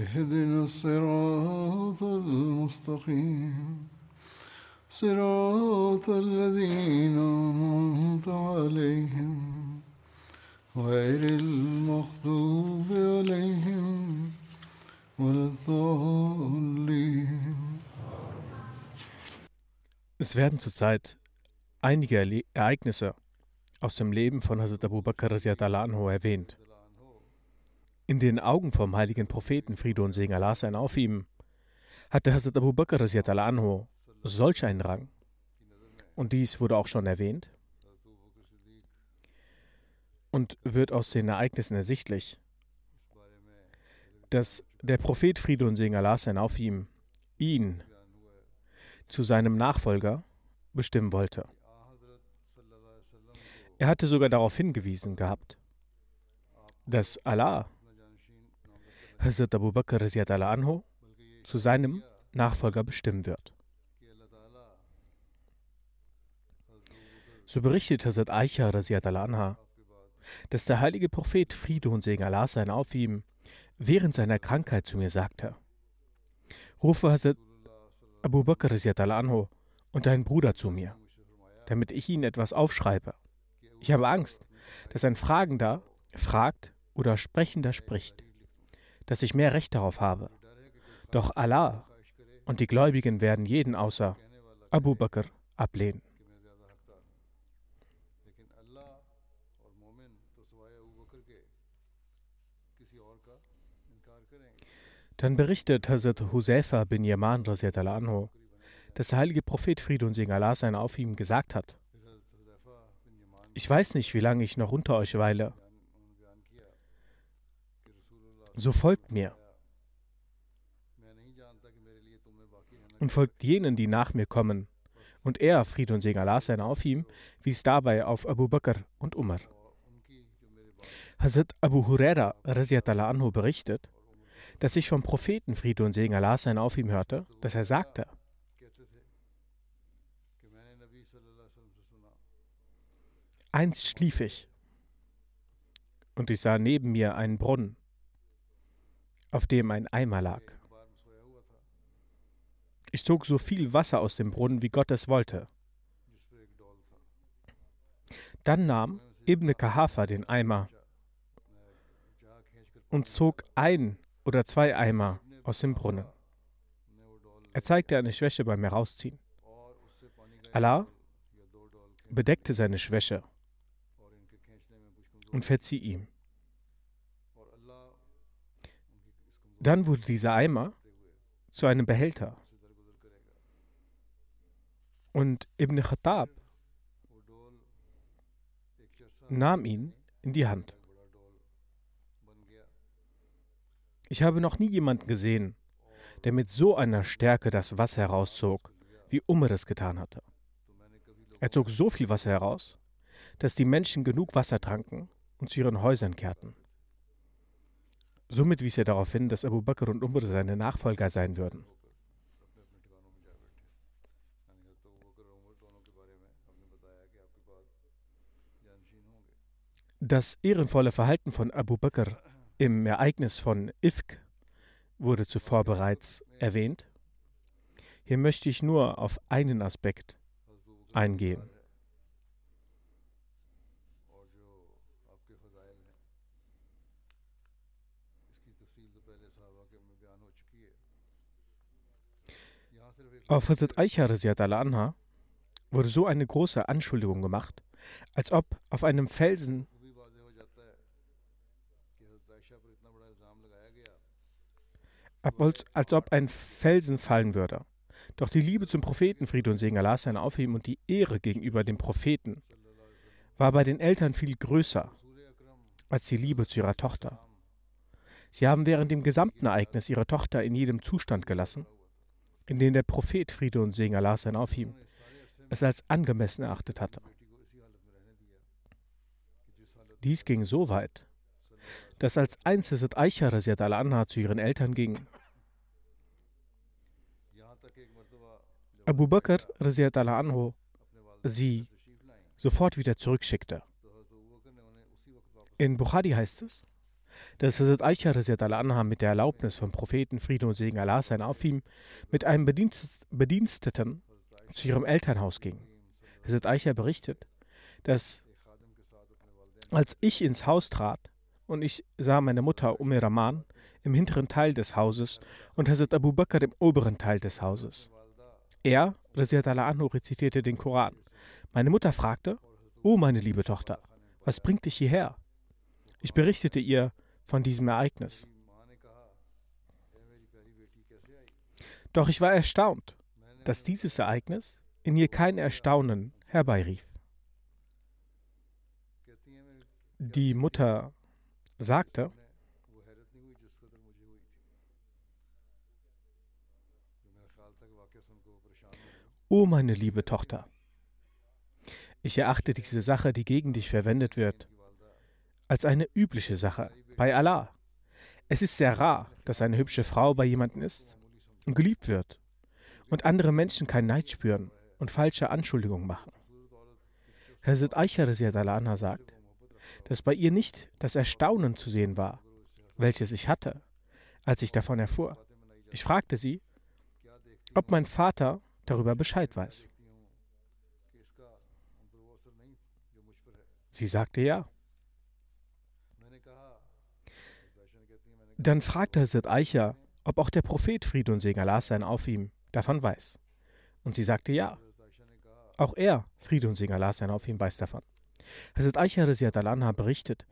اهدنا الصراط المستقيم صراط الذين أنعمت عليهم غير المغضوب عليهم ولا الضالين Es werden zurzeit einige Erle Ereignisse aus dem Leben von Hazrat Abu Bakr Raziat anhu erwähnt. In den Augen vom heiligen Propheten Friede und Segen Allah sein auf ihm hatte Hazrat Abu Bakr anhu solch einen Rang. Und dies wurde auch schon erwähnt und wird aus den Ereignissen ersichtlich, dass der Prophet Friede und Segen Allah sein auf ihm ihn zu seinem Nachfolger bestimmen wollte. Er hatte sogar darauf hingewiesen gehabt, dass Allah Hazrat Abu Bakr anhu zu seinem Nachfolger bestimmen wird. So berichtet Hazrat Aisha anha, dass der heilige Prophet Friede und Segen Allah sein auf ihm während seiner Krankheit zu mir sagte: Rufe Hazrat Abu Bakr anhu und deinen Bruder zu mir, damit ich ihnen etwas aufschreibe. Ich habe Angst, dass ein Fragender fragt oder Sprechender spricht, dass ich mehr Recht darauf habe. Doch Allah und die Gläubigen werden jeden außer Abu Bakr ablehnen. Dann berichtet Hazrat Huzaifa bin Yaman anhu, dass der heilige Prophet Friede und Segen Allah sein auf ihm gesagt hat: Ich weiß nicht, wie lange ich noch unter euch weile. So folgt mir und folgt jenen, die nach mir kommen. Und er, Friede und Segen Allah sein auf ihm, wies dabei auf Abu Bakr und Umar. Hazrat Abu Huraira anhu berichtet, dass ich vom Propheten Friede und Segen Allah sein auf ihm hörte, dass er sagte, Einst schlief ich und ich sah neben mir einen Brunnen, auf dem ein Eimer lag. Ich zog so viel Wasser aus dem Brunnen, wie Gott es wollte. Dann nahm Ibn Kahafa den Eimer und zog ein oder zwei Eimer aus dem Brunnen. Er zeigte eine Schwäche beim Herausziehen. Allah bedeckte seine Schwäche und verzieh ihm. Dann wurde dieser Eimer zu einem Behälter. Und Ibn Khattab nahm ihn in die Hand. Ich habe noch nie jemanden gesehen, der mit so einer Stärke das Wasser herauszog, wie Umar es getan hatte. Er zog so viel Wasser heraus, dass die Menschen genug Wasser tranken und zu ihren Häusern kehrten. Somit wies er darauf hin, dass Abu Bakr und Umar seine Nachfolger sein würden. Das ehrenvolle Verhalten von Abu Bakr im Ereignis von Ifk wurde zuvor bereits erwähnt. Hier möchte ich nur auf einen Aspekt eingehen. Auf Hazrat Aisha anha wurde so eine große Anschuldigung gemacht, als ob auf einem Felsen als, ob ein Felsen fallen würde. Doch die Liebe zum Propheten, Friede und Segen Allah sein auf ihm und die Ehre gegenüber dem Propheten war bei den Eltern viel größer als die Liebe zu ihrer Tochter. Sie haben während dem gesamten Ereignis ihre Tochter in jedem Zustand gelassen, in dem der Prophet Friede und Segen Allah sein auf ihm es als angemessen erachtet hatte. Dies ging so weit, dass als einst Aisha anha zu ihren Eltern ging, Abu Bakr anhu sie sofort wieder zurückschickte. In Bukhari heißt es, dass Hazrat Aisha anha mit der Erlaubnis vom Propheten Friede und Segen Allah sein auf ihm mit einem Bediensteten zu ihrem Elternhaus ging. Hazrat Aisha berichtet, dass als ich ins Haus trat und ich sah meine Mutter Umm Rahman im hinteren Teil des Hauses und Hazrat Abu Bakr im oberen Teil des Hauses. Er, anhu, rezitierte den Koran. Meine Mutter fragte, O meine liebe Tochter, was bringt dich hierher? Ich berichtete ihr von diesem Ereignis. Doch ich war erstaunt, dass dieses Ereignis in ihr kein Erstaunen herbeirief. Die Mutter sagte, O meine liebe Tochter, ich erachte diese Sache, die gegen dich verwendet wird, als eine übliche Sache bei Allah. Es ist sehr rar, dass eine hübsche Frau bei jemandem ist und geliebt wird und andere Menschen keinen Neid spüren und falsche Anschuldigungen machen. Hazrat Aisha anha sagt, dass bei ihr nicht das Erstaunen zu sehen war, welches ich hatte, als ich davon erfuhr. Ich fragte sie, ob mein Vater darüber Bescheid weiß. Sie sagte ja. Dann fragte Hazrat Aisha, ob auch der Prophet Friede und Segen Allah sein auf ihm davon weiß. Und sie sagte ja. Auch er, Friede und Segen Allah sein auf ihm, weiß davon. Hazrat Aisha anha berichtet,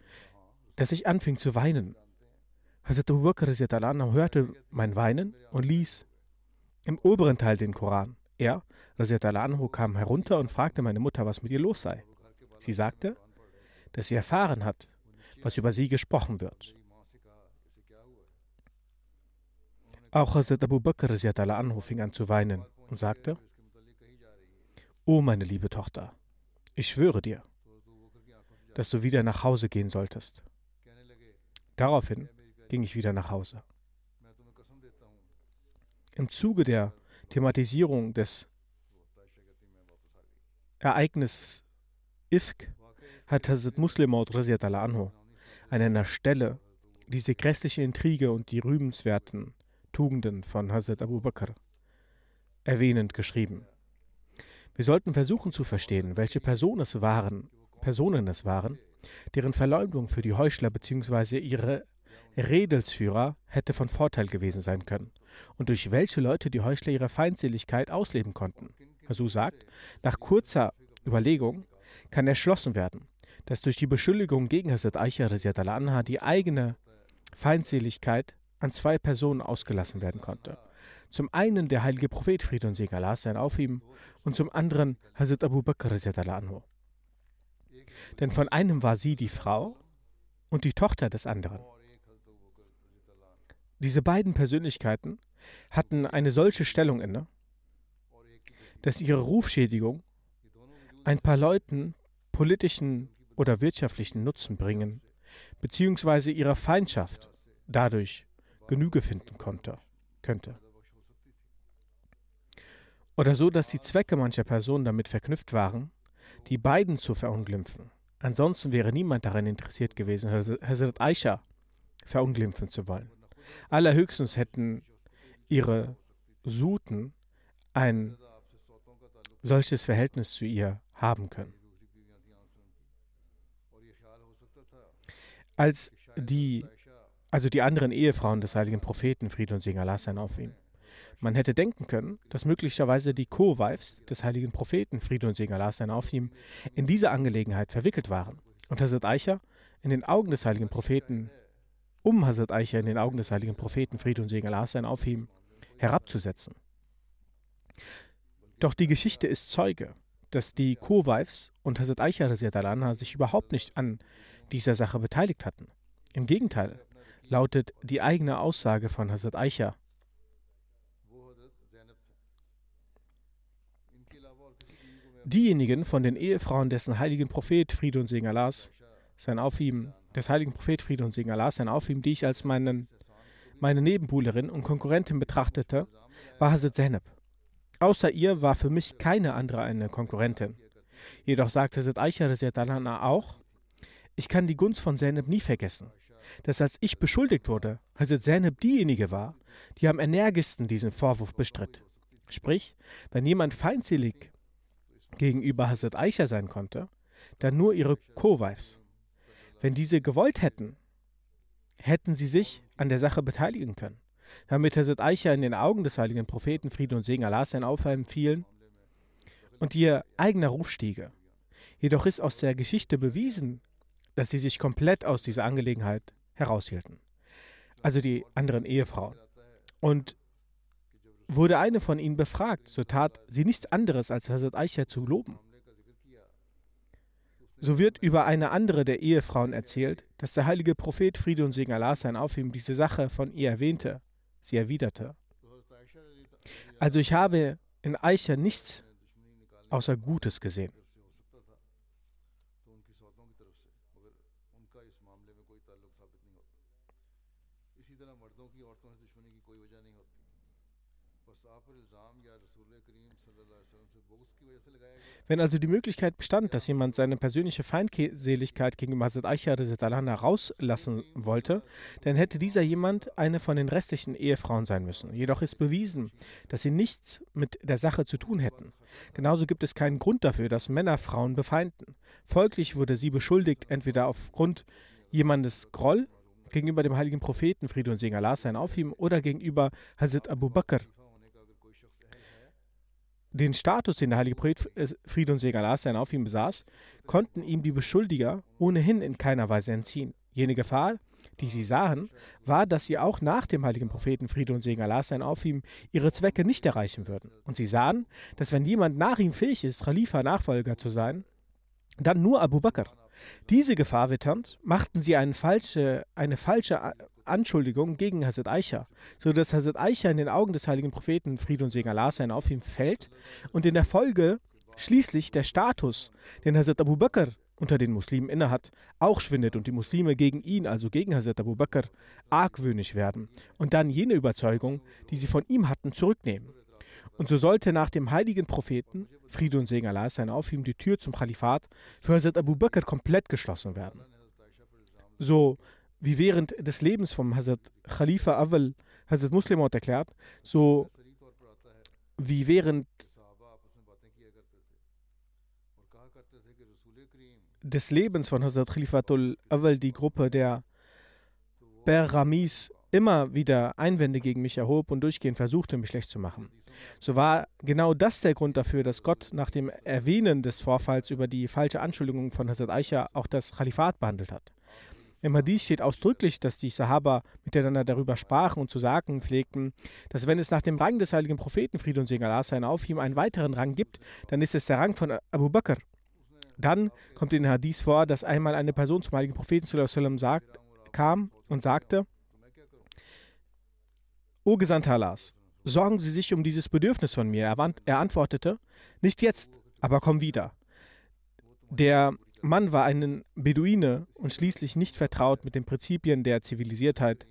dass ich anfing zu weinen. Hazrat Abu Bakr anha hörte mein Weinen und ließ im oberen Teil den Koran. Er, anhu, kam herunter und fragte meine Mutter, was mit ihr los sei. Sie sagte, dass sie erfahren hat, was über sie gesprochen wird. Auch Hazrat Abu Bakr anhu fing an zu weinen und sagte, O meine liebe Tochter, ich schwöre dir, dass du wieder nach Hause gehen solltest. Daraufhin ging ich wieder nach Hause. Im Zuge der Thematisierung des Ereignisses Ifk hat Hazrat Muslimaut anhu an einer Stelle diese grässliche Intrige und die rühmenswerten Tugenden von Hazrat Abu Bakr erwähnend geschrieben. Wir sollten versuchen zu verstehen, welche Personen es waren, Personen es waren, deren Verleumdung für die Heuchler bzw. ihre Redelsführer hätte von Vorteil gewesen sein können und durch welche Leute die Heuchler ihre Feindseligkeit ausleben konnten. Hasu sagt, nach kurzer Überlegung kann erschlossen werden, dass durch die Beschuldigung gegen Hazrat Aisha die eigene Feindseligkeit an zwei Personen ausgelassen werden konnte. Zum einen der heilige Prophet Friede und Segen Allah sein auf ihm und zum anderen Hazrat Abu Bakr anhu. Denn von einem war sie die Frau und die Tochter des anderen. Diese beiden Persönlichkeiten hatten eine solche Stellung inne, dass ihre Rufschädigung ein paar Leuten politischen oder wirtschaftlichen Nutzen bringen, beziehungsweise ihrer Feindschaft dadurch Genüge finden konnte, könnte. Oder so, dass die Zwecke mancher Personen damit verknüpft waren, die beiden zu verunglimpfen. Ansonsten wäre niemand daran interessiert gewesen, Hazrat Aisha verunglimpfen zu wollen. Allerhöchstens hätten ihre Suten ein solches Verhältnis zu ihr haben können. Als die also die anderen Ehefrauen des heiligen Propheten, Friede und Segen Allah sein auf ihm. Man hätte denken können, dass möglicherweise die Co-Wives des heiligen Propheten, Friede und Segen Allah sein auf ihm, in diese Angelegenheit verwickelt waren. Und Hazrat Eicher in den Augen des heiligen Propheten, um Hazrat Eicher in den Augen des heiligen Propheten, Friede und Segen Allah sein auf ihm, herabzusetzen. Doch die Geschichte ist Zeuge, dass die Co-Wives und Hazrat Eicher sich überhaupt nicht an dieser Sache beteiligt hatten. Im Gegenteil, lautet die eigene Aussage von Hazrat Eicher. Diejenigen von den Ehefrauen dessen heiligen Prophet Friede und Segen Allahs sein auf ihm, des heiligen Prophet Friede und Segen Allahs sein auf ihm, die ich als meinen, meine Nebenbuhlerin und Konkurrentin betrachtete, war Hazrat Zainab. Außer ihr war für mich keine andere eine Konkurrentin. Jedoch sagte Hazrat Eicher auch, ich kann die Gunst von Zainab nie vergessen dass als ich beschuldigt wurde, Hazrat Zainab diejenige war, die am energischsten diesen Vorwurf bestritt. Sprich, wenn jemand feindselig gegenüber Hazrat Aisha sein konnte, dann nur ihre Co-Wives. Wenn diese gewollt hätten, hätten sie sich an der Sache beteiligen können, damit Hazrat Aisha in den Augen des heiligen Propheten Friede und Segen Allah sein Aufhalten fielen und ihr eigener Ruf stiege. Jedoch ist aus der Geschichte bewiesen, dass sie sich komplett aus dieser Angelegenheit heraushielten. Also die anderen Ehefrauen. Und wurde eine von ihnen befragt, so tat sie nichts anderes, als Hazrat Aisha zu loben. So wird über eine andere der Ehefrauen erzählt, dass der heilige Prophet Friede und Segen Allah sein auf ihm diese Sache von ihr erwähnte. Sie erwiderte. Also ich habe in Aisha nichts außer Gutes gesehen. Wenn also die Möglichkeit bestand, dass jemand seine persönliche Feindseligkeit gegenüber Hazrat Aisha rauslassen wollte, dann hätte dieser jemand eine von den restlichen Ehefrauen sein müssen. Jedoch ist bewiesen, dass sie nichts mit der Sache zu tun hätten. Genauso gibt es keinen Grund dafür, dass Männer Frauen befeinden. Folglich wurde sie beschuldigt, entweder aufgrund jemandes Groll gegenüber dem heiligen Propheten, Friede und Segen Allah sein auf ihm, oder gegenüber Hazrat Abu Bakr, den Status, den der heilige Prophet äh, Friede und Segen Allah auf ihm besaß, konnten ihm die Beschuldiger ohnehin in keiner Weise entziehen. Jene Gefahr, die sie sahen, war, dass sie auch nach dem heiligen Propheten Friede und Segen Allah sein auf ihm ihre Zwecke nicht erreichen würden. Und sie sahen, dass wenn jemand nach ihm fähig ist, Khalifa Nachfolger zu sein, dann nur Abu Bakr. Diese Gefahr witternd, machten sie eine falsche, eine falsche Anschuldigung gegen Hazrat Aisha, sodass Hazrat Aisha in den Augen des heiligen Propheten Fried und Segen Allah sein auf ihm fällt und in der Folge schließlich der Status, den Hazrat Abu Bakr unter den Muslimen innehat, auch schwindet und die Muslime gegen ihn, also gegen Hazrat Abu Bakr, argwöhnisch werden und dann jene Überzeugung, die sie von ihm hatten, zurücknehmen. Und so sollte nach dem heiligen Propheten, Friede und Segen Allah sein auf ihm, die Tür zum Khalifat für Hazrat Abu Bakr komplett geschlossen werden. So wie während des Lebens vom Hazrat Khalifa Awal Hazrat Muslimot erklärt, so wie während des Lebens von Hazrat Khalifatul Awal die Gruppe der Beramis immer wieder Einwände gegen mich erhob und durchgehend versuchte, mich schlecht zu machen. So war genau das der Grund dafür, dass Gott nach dem Erwähnen des Vorfalls über die falsche Anschuldigung von Hazrat Aisha auch das Khalifat behandelt hat. Im Hadith steht ausdrücklich, dass die Sahaba miteinander darüber sprachen und zu sagen pflegten, dass wenn es nach dem Rang des heiligen Propheten Friede und Segen Allah sein auf ihm einen weiteren Rang gibt, dann ist es der Rang von Abu Bakr. Dann kommt in den Hadith vor, dass einmal eine Person zum heiligen Propheten sagt, kam und sagte, O Gesandter Allahs, sorgen Sie sich um dieses Bedürfnis von mir. Er, antwortete, nicht jetzt, aber komm wieder. Der Mann war ein Beduine und schließlich nicht vertraut mit den Prinzipien der Zivilisiertheit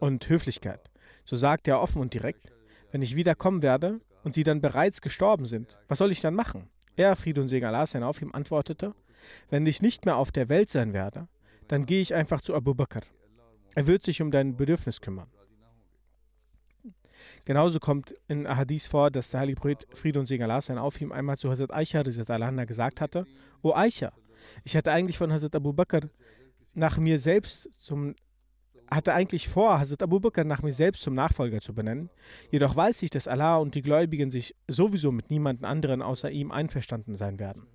und Höflichkeit. So sagte er offen und direkt, wenn ich wiederkommen werde und sie dann bereits gestorben sind, was soll ich dann machen? Er, Friede und Segen Allah sein auf ihm, antwortete, wenn ich nicht mehr auf der Welt sein werde, dann gehe ich einfach zu Abu Bakr. Er wird sich um dein Bedürfnis kümmern. Genauso kommt in Hadith vor, dass der heilige Prophet Friede und Segen Allah sein auf ihm einmal zu Hazrat Aisha gesagt hatte, O Aisha, ich hatte eigentlich von Hazrat Abu Bakr nach mir selbst zum hatte eigentlich vor, Hazrat Abu Bakr nach mir selbst zum Nachfolger zu benennen. Jedoch weiß ich, dass Allah und die Gläubigen sich sowieso mit niemandem anderen außer ihm einverstanden sein werden.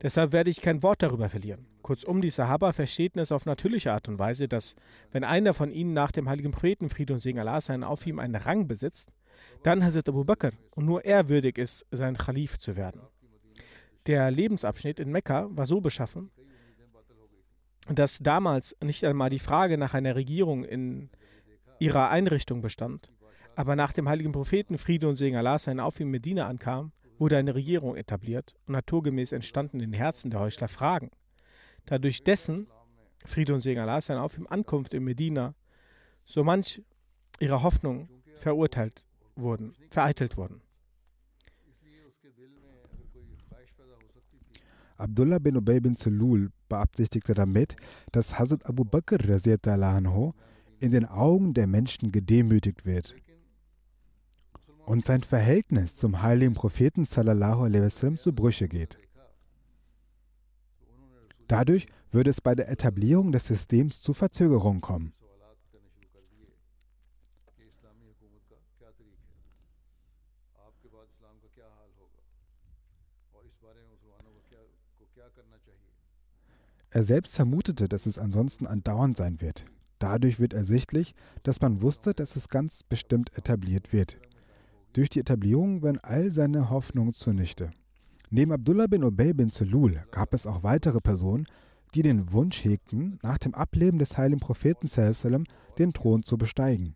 Deshalb werde ich kein Wort darüber verlieren. Kurzum, die Sahaba verstehen es auf natürliche Art und Weise, dass, wenn einer von ihnen nach dem heiligen Propheten Friede und Segen Allah sein auf ihm einen Rang besitzt, dann Hazrat Abu Bakr und nur er würdig ist, sein Khalif zu werden. Der Lebensabschnitt in Mekka war so beschaffen, dass damals nicht einmal die Frage nach einer Regierung in ihrer Einrichtung bestand, aber nach dem heiligen Propheten Friede und Segen Allah sein auf ihm Medina ankam, wurde eine Regierung etabliert und naturgemäß entstanden in den Herzen der Heuchler Fragen. Dadurch dessen, Friede und Segen Allah sein auf ihm Ankunft in Medina, so manch ihrer Hoffnung verurteilt wurden, vereitelt wurden. Abdullah bin Ubay bin Zulul beabsichtigte damit, dass Hazrat Abu Bakr in den Augen der Menschen gedemütigt wird und sein Verhältnis zum heiligen Propheten sallallahu alaihi wasallam zu Brüche geht. Dadurch würde es bei der Etablierung des Systems zu Verzögerungen kommen. Er selbst vermutete, dass es ansonsten andauernd sein wird. Dadurch wird ersichtlich, dass man wusste, dass es ganz bestimmt etabliert wird. Durch die Etablierung werden all seine Hoffnungen zunichte. Neben Abdullah bin Ubay bin Zulul gab es auch weitere Personen, die den Wunsch hegten, nach dem Ableben des heiligen Propheten den Thron zu besteigen.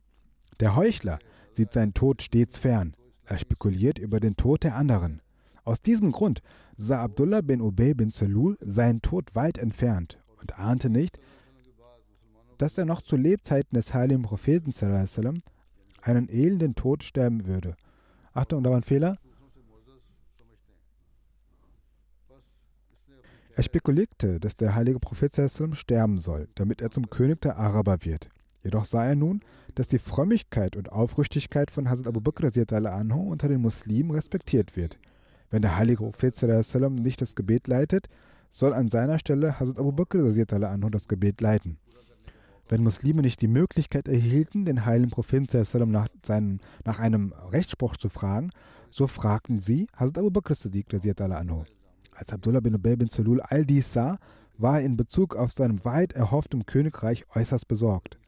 Der Heuchler sieht seinen Tod stets fern. Er spekuliert über den Tod der anderen. Aus diesem Grund sah Abdullah bin Ubay bin Salul seinen Tod weit entfernt und ahnte nicht, dass er noch zu Lebzeiten des heiligen Propheten einen elenden Tod sterben würde. Achtung, da war ein Fehler. Er spekulierte, dass der heilige Prophet sallam, sterben soll, damit er zum König der Araber wird. Jedoch sah er nun, dass die Frömmigkeit und Aufrichtigkeit von Hazrat Abu Bakr anhu unter den Muslimen respektiert wird. Wenn der heilige Prophet sallam, nicht das Gebet leitet, soll an seiner Stelle Hazrat Abu Bakr anhu das Gebet leiten. Wenn Muslime nicht die Möglichkeit erhielten, den heiligen Propheten sallam, nach, nach einem Rechtsspruch zu fragen, so fragten sie Hazrat Abu Bakr anhu. Als Abdullah bin Ubay bin Zulul all dies sah, war er in Bezug auf seinem weit erhofften Königreich äußerst besorgt.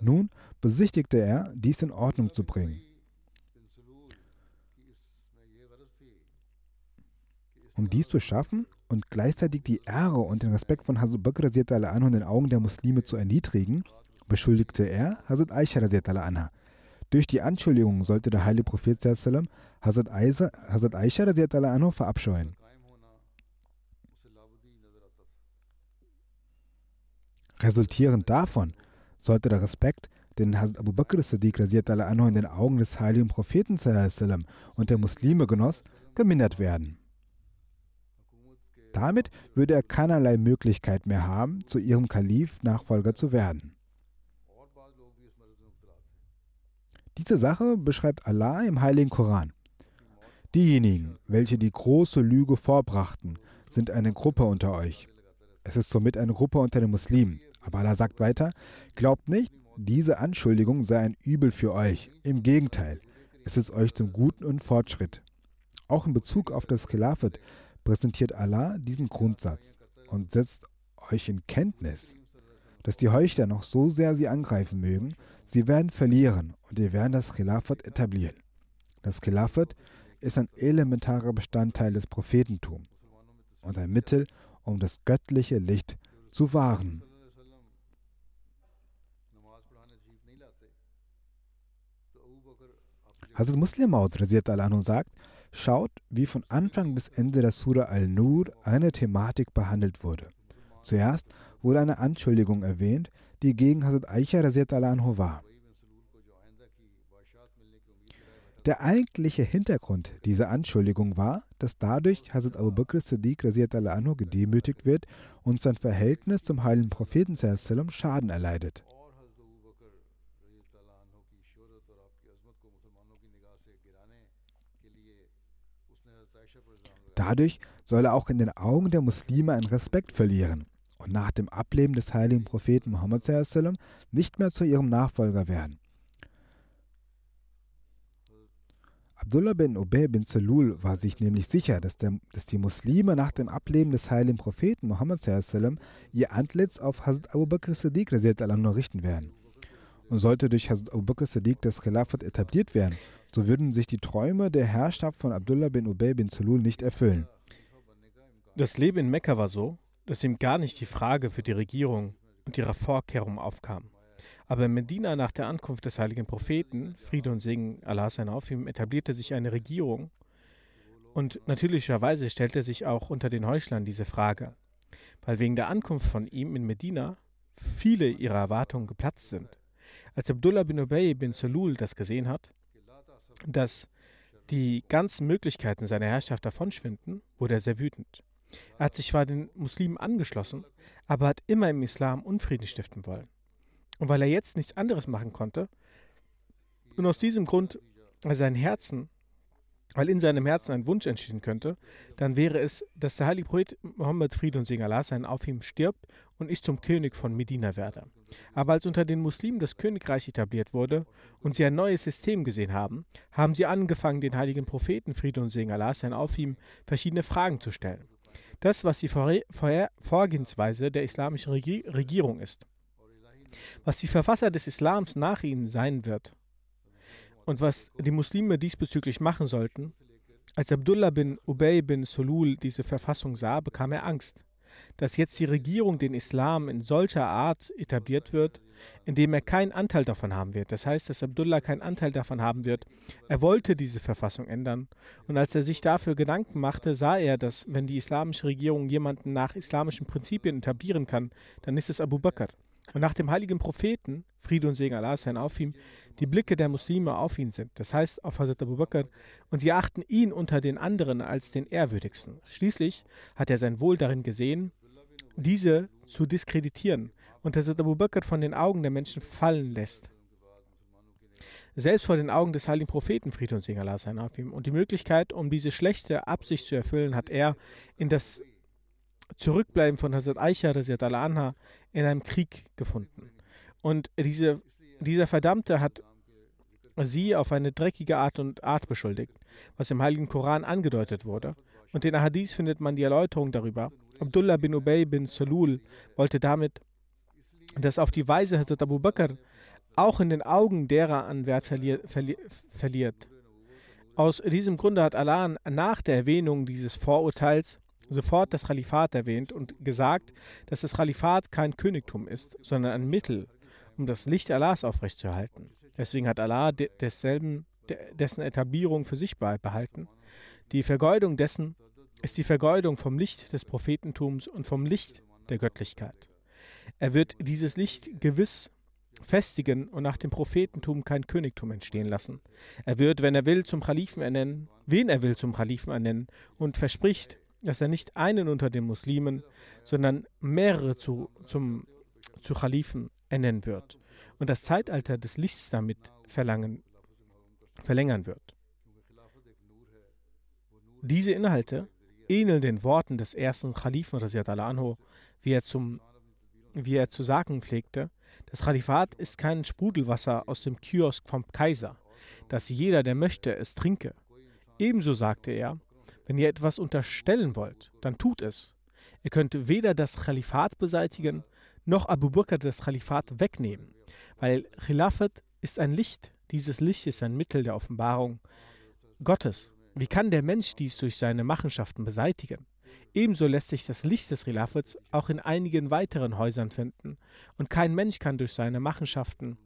Nun besichtigte er, dies in Ordnung zu bringen. Um dies zu schaffen und gleichzeitig die Ehre und den Respekt von Hazrat Bakr in den Augen der Muslime zu erniedrigen, beschuldigte er Hazrat Aisha. Durch die Anschuldigung sollte der heilige Prophet Hazrat, Aisha, verabscheuen. Resultierend davon sollte der Respekt, den Hazrat Abu Bakr Siddiq anhu in den Augen des heiligen Propheten und der Muslime genoss, gemindert werden. Damit würde er keinerlei Möglichkeit mehr haben, zu ihrem Kalif Nachfolger zu werden. Diese Sache beschreibt Allah im Heiligen Koran. Diejenigen, welche die große Lüge vorbrachten, sind eine Gruppe unter euch. Es ist somit eine Gruppe unter den Muslimen. Aber Allah sagt weiter, glaubt nicht, diese Anschuldigung sei ein Übel für euch. Im Gegenteil, es ist euch zum Guten und Fortschritt. Auch in Bezug auf das Khilafat präsentiert Allah diesen Grundsatz und setzt euch in Kenntnis, dass die Heuchler noch so sehr sie angreifen mögen, sie werden verlieren und wir werden das Khilafat etablieren. Das Khilafat ist ein elementarer Bestandteil des Prophetentums und ein Mittel, um das göttliche Licht zu wahren. Hazrat Muslim Maud sagt, Schaut, wie von Anfang bis Ende der Surah Al-Nur eine Thematik behandelt wurde. Zuerst wurde eine Anschuldigung erwähnt, die gegen Hazrat Aisha anhu war. Der eigentliche Hintergrund dieser Anschuldigung war, dass dadurch Hazrat Abu Bakr Siddiq anhu gedemütigt wird und sein Verhältnis zum heiligen Propheten Schaden erleidet. Dadurch soll er auch in den Augen der Muslime einen Respekt verlieren und nach dem Ableben des heiligen Propheten Muhammad nicht mehr zu ihrem Nachfolger werden. Abdullah bin Ubay bin Salul war sich nämlich sicher, dass, der, dass, die Muslime nach dem Ableben des heiligen Propheten Muhammad ihr Antlitz auf Hazrat Abu Bakr Siddiq richten werden. Und sollte durch Hazrat Abu Bakr Siddiq das Khilafat etabliert werden, so würden sich die Träume der Herrschaft von Abdullah bin Ubay bin Salul nicht erfüllen. Das Leben in Mekka war so, dass ihm gar nicht die Frage für die Regierung und ihre Vorkehrungen aufkam. Aber in Medina nach der Ankunft des heiligen Propheten, Friede und Segen Allah sein auf ihm, etablierte sich eine Regierung. Und natürlicherweise stellte sich auch unter den Heuchlern diese Frage, weil wegen der Ankunft von ihm in Medina viele ihrer Erwartungen geplatzt sind. Als Abdullah bin Ubay bin Salul das gesehen hat, dass die ganzen Möglichkeiten seiner Herrschaft davonschwinden, wurde er sehr wütend. Er hat sich zwar den Muslimen angeschlossen, aber hat immer im Islam Unfrieden stiften wollen. Und weil er jetzt nichts anderes machen konnte, und aus diesem Grund sein Herzen, weil in seinem Herzen ein Wunsch entstehen könnte, dann wäre es, dass der heilige Prophet Mohammed Fried und Segen Allah sein auf ihm stirbt und ich zum König von Medina werde. Aber als unter den Muslimen das Königreich etabliert wurde und sie ein neues System gesehen haben, haben sie angefangen, den heiligen Propheten Fried und Segen Allah sein auf ihm verschiedene Fragen zu stellen. Das, was die Vorgehensweise der islamischen Regierung ist was die Verfasser des Islams nach ihnen sein wird und was die Muslime diesbezüglich machen sollten. Als Abdullah bin Ubay bin Solul diese Verfassung sah, bekam er Angst, dass jetzt die Regierung den Islam in solcher Art etabliert wird, indem er keinen Anteil davon haben wird. Das heißt, dass Abdullah keinen Anteil davon haben wird. Er wollte diese Verfassung ändern. Und als er sich dafür Gedanken machte, sah er, dass wenn die islamische Regierung jemanden nach islamischen Prinzipien etablieren kann, dann ist es Abu Bakr. Und nach dem heiligen Propheten, Friede und Segen Allah sein auf ihm, die Blicke der Muslime auf ihn sind, das heißt auf Hazrat Abu Bakr, und sie achten ihn unter den anderen als den ehrwürdigsten. Schließlich hat er sein Wohl darin gesehen, diese zu diskreditieren und Hazrat Abu Bakr von den Augen der Menschen fallen lässt. Selbst vor den Augen des heiligen Propheten, Friede und Segen Allah sein auf ihm. Und die Möglichkeit, um diese schlechte Absicht zu erfüllen, hat er in das Zurückbleiben von Hazrat Aisha anha in einem Krieg gefunden. Und diese, dieser Verdammte hat sie auf eine dreckige Art und Art beschuldigt, was im Heiligen Koran angedeutet wurde. Und in Hadith findet man die Erläuterung darüber. Abdullah bin Ubay bin Salul wollte damit, dass auf die Weise Hazrat Abu Bakr auch in den Augen derer an Wert verlier, verli verliert. Aus diesem Grunde hat Allah nach der Erwähnung dieses Vorurteils sofort das Khalifat erwähnt und gesagt, dass das Khalifat kein Königtum ist, sondern ein Mittel, um das Licht Allahs aufrechtzuerhalten. Deswegen hat Allah desselben, dessen Etablierung für sich behalten. Die Vergeudung dessen ist die Vergeudung vom Licht des Prophetentums und vom Licht der Göttlichkeit. Er wird dieses Licht gewiss festigen und nach dem Prophetentum kein Königtum entstehen lassen. Er wird, wenn er will, zum Khalifen ernennen, wen er will zum Khalifen ernennen und verspricht, dass er nicht einen unter den Muslimen, sondern mehrere zu, zum, zu Khalifen ernennen wird und das Zeitalter des Lichts damit verlängern wird. Diese Inhalte ähneln den Worten des ersten Khalifen anhu, wie er, zum, wie er zu sagen pflegte, das Khalifat ist kein Sprudelwasser aus dem Kiosk vom Kaiser, dass jeder, der möchte, es trinke. Ebenso sagte er, wenn ihr etwas unterstellen wollt, dann tut es. Ihr könnt weder das Khalifat beseitigen, noch Abu Bakr das Khalifat wegnehmen, weil Khilafat ist ein Licht. Dieses Licht ist ein Mittel der Offenbarung Gottes. Wie kann der Mensch dies durch seine Machenschaften beseitigen? Ebenso lässt sich das Licht des Khilafats auch in einigen weiteren Häusern finden, und kein Mensch kann durch seine Machenschaften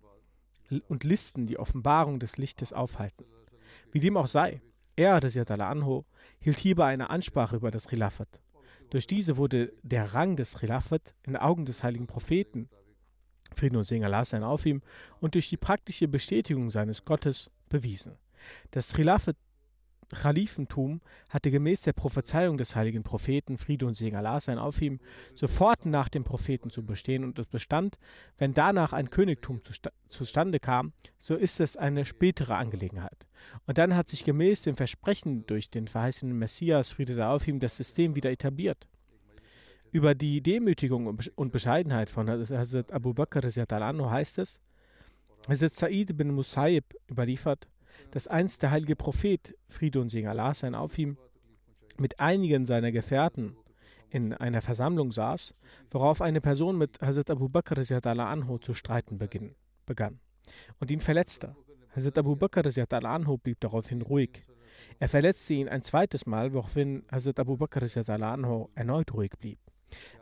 und Listen die Offenbarung des Lichtes aufhalten. Wie dem auch sei, er, Anho, hielt hierbei eine Ansprache über das Khilafat. Durch diese wurde der Rang des Khilafat in den Augen des heiligen Propheten, Frieden und Segen Allah sein auf ihm, und durch die praktische Bestätigung seines Gottes bewiesen. Das Khilafat Khalifentum hatte gemäß der Prophezeiung des heiligen Propheten, Friede und Segen Allah sein auf ihm, sofort nach dem Propheten zu bestehen und es bestand, wenn danach ein Königtum zustande kam, so ist es eine spätere Angelegenheit. Und dann hat sich gemäß dem Versprechen durch den verheißenen Messias, Friede sei auf ihm, das System wieder etabliert. Über die Demütigung und Bescheidenheit von Hazrat Abu Bakr heißt es, Hazrat Sa'id bin Musayyib überliefert, dass einst der heilige Prophet, Friede und Segen Allah sein auf ihm, mit einigen seiner Gefährten in einer Versammlung saß, worauf eine Person mit Hazrat Abu Bakr anhu zu streiten beginn, begann und ihn verletzte. Hazrat Abu Bakr anhu blieb daraufhin ruhig. Er verletzte ihn ein zweites Mal, woraufhin Hazrat Abu Bakr anhu erneut ruhig blieb.